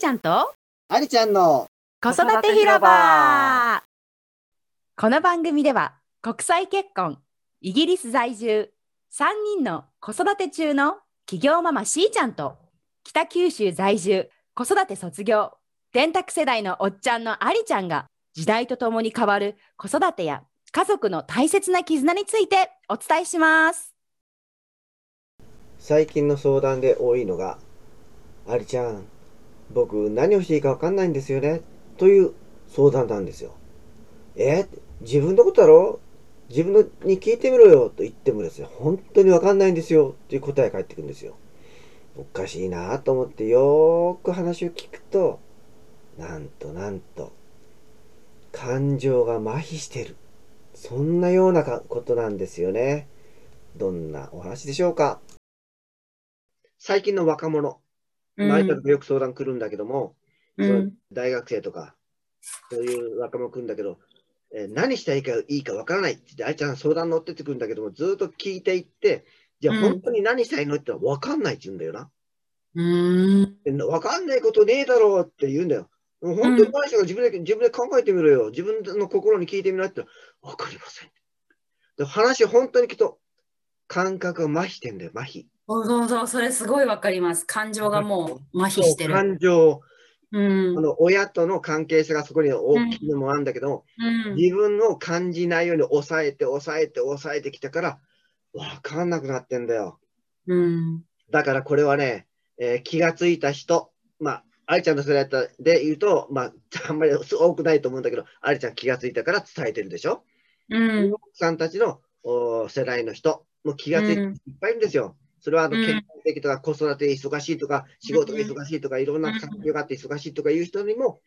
ちゃんと？ありちゃんの子育て広場。この番組では国際結婚イギリス在住3人の子育て中の企業ママしーちゃんと北九州在住子育て卒業電卓世代のおっちゃんのありちゃんが時代とともに変わる子育てや家族の大切な絆についてお伝えします。最近の相談で多いのがありちゃん僕何をしていいかわかんないんですよね。という相談なんですよ。え自分のことだろ？自分のに聞いてみろよ。と言ってもですね本当にわかんないんですよ。という答えが返ってくるんですよ。おかしいなと思ってよーく話を聞くとなんとなんと感情が麻痺してる。そんなようなことなんですよね。どんなお話でしょうか？最近の若者。前からよく相談来るんだけども、うん、大学生とか、そういう若者来るんだけど、えー、何したらいいかいいかわからないって言って、あいちゃん相談乗ってってくるんだけども、ずっと聞いていって、じゃあ本当に何したいのってわかんないって言うんだよな。うん。わかんないことねえだろうって言うんだよ。本当に何したか自分で自分で考えてみろよ。自分の心に聞いてみなってわかりません。で話本当に聞くと、感覚が麻痺してんだよ、麻痺。そうそうそれすごいわかります。感情がもう麻痺してる。感情、うん、あの親との関係性がそこに大きいのもあるんだけど、うん、自分の感じないように抑えて抑えて抑えてきたから分かんなくなってんだよ。うん、だからこれはね、えー、気がついた人、まあ、愛ちゃんの世代で言うと、まあ、あんまり多くないと思うんだけど、愛ちゃん気がついたから伝えてるでしょ？うん、奥さんたちの世代の人も気がついていっぱいいるんですよ。それはあの結婚的とか子育て忙しいとか、仕事が忙しいとか、いろんな環境があって忙しいとかいう人にも、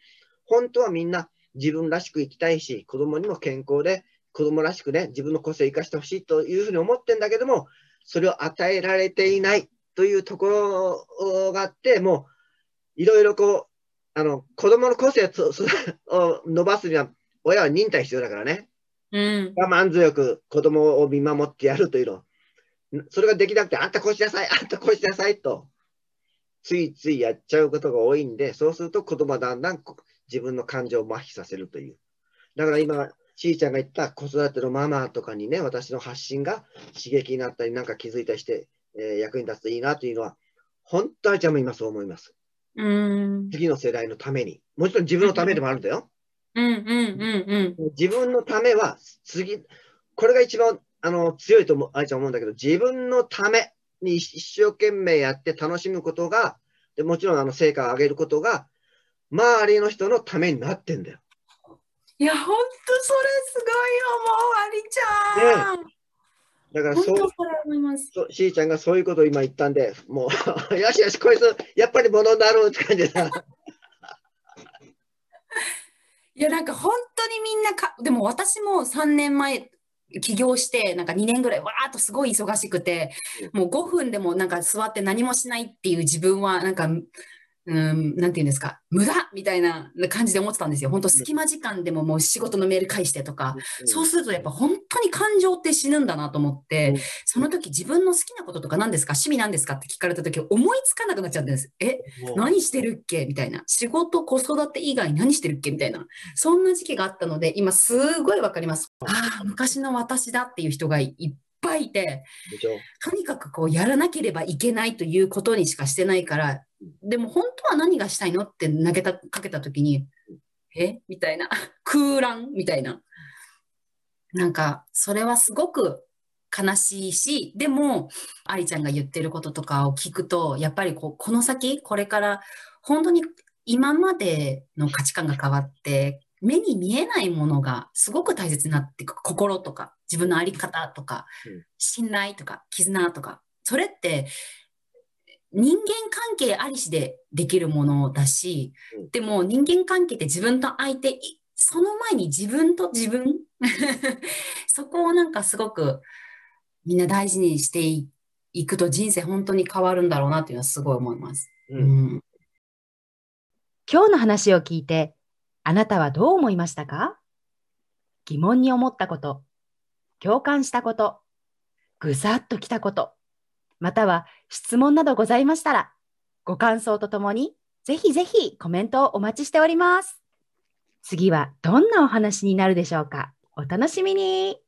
本当はみんな自分らしく生きたいし、子供にも健康で、子供らしくね、自分の個性を生かしてほしいというふうに思ってんだけども、それを与えられていないというところがあって、もう、いろいろこう、あの、子供の個性 を伸ばすには、親は忍耐必要だからね。うん、我慢強く子供を見守ってやるというの。それができなくて、あんたこうしなさい、あんたこうしなさいと、ついついやっちゃうことが多いんで、そうすると子供はだんだん自分の感情を麻痺させるという。だから今、しーちゃんが言った子育てのママとかにね、私の発信が刺激になったり、なんか気づいたりして、えー、役に立つといいなというのは、本当はちゃんも今そう思います。うん次の世代のために。もちろん自分のためでもあるんだよ。うんうんうんうん、自分のためは、次、これが一番あの、強いと思う、あいちゃん思うんだけど、自分のために一生懸命やって楽しむことが、でもちろんあの成果を上げることが、周りの人のためになってんだよ。いや、ほんとそれすごいよ、もう、ありちゃん。ねだからそう、そうしーちゃんがそういうことを今言ったんで、もう、よしよし、こいつ、やっぱりものになろうって感じだ。いや、なんか本当にみんなか、でも私も3年前起業して、なんか2年ぐらいわーっとすごい忙しくて、もう5分でもなんか座って何もしないっていう自分は、なんかうん、なんていうんですか、無駄みたいな感じで思ってたんですよ。本当隙間時間でももう仕事のメール返してとか、そうするとやっぱ本当に感情って死ぬんだなと思って、その時自分の好きなこととか何ですか趣味何ですかって聞かれた時思いつかなくなっちゃうんです。え、何してるっけみたいな。仕事、子育て以外何してるっけみたいな。そんな時期があったので、今すごいわかります。ああ、昔の私だっていう人がいいて、とにかくこうやらなければいけないということにしかしてないから、でも本当は何がしたいのって投げたかけた時に、え？みたいな。空欄みたいな。なんか、それはすごく悲しいし、でも、ありちゃんが言ってることとかを聞くと、やっぱりこうこの先、これから本当に今までの価値観が変わって、目に見えないものがすごく大切になっていく。心とか、自分の在り方とか、信頼とか、絆とか。それって人間関係ありしでできるものだし、でも人間関係って自分と相手、その前に自分と自分？そこをなんかすごくみんな大事にしていくと人生本当に変わるんだろうなっていうのはすごい思います。うん、うん、今日の話を聞いて、あなたはどう思いましたか？疑問に思ったこと、共感したこと、ぐさっときたこと、または質問などございましたら、ご感想とともにぜひぜひコメントをお待ちしております。次はどんなお話になるでしょうかお楽しみに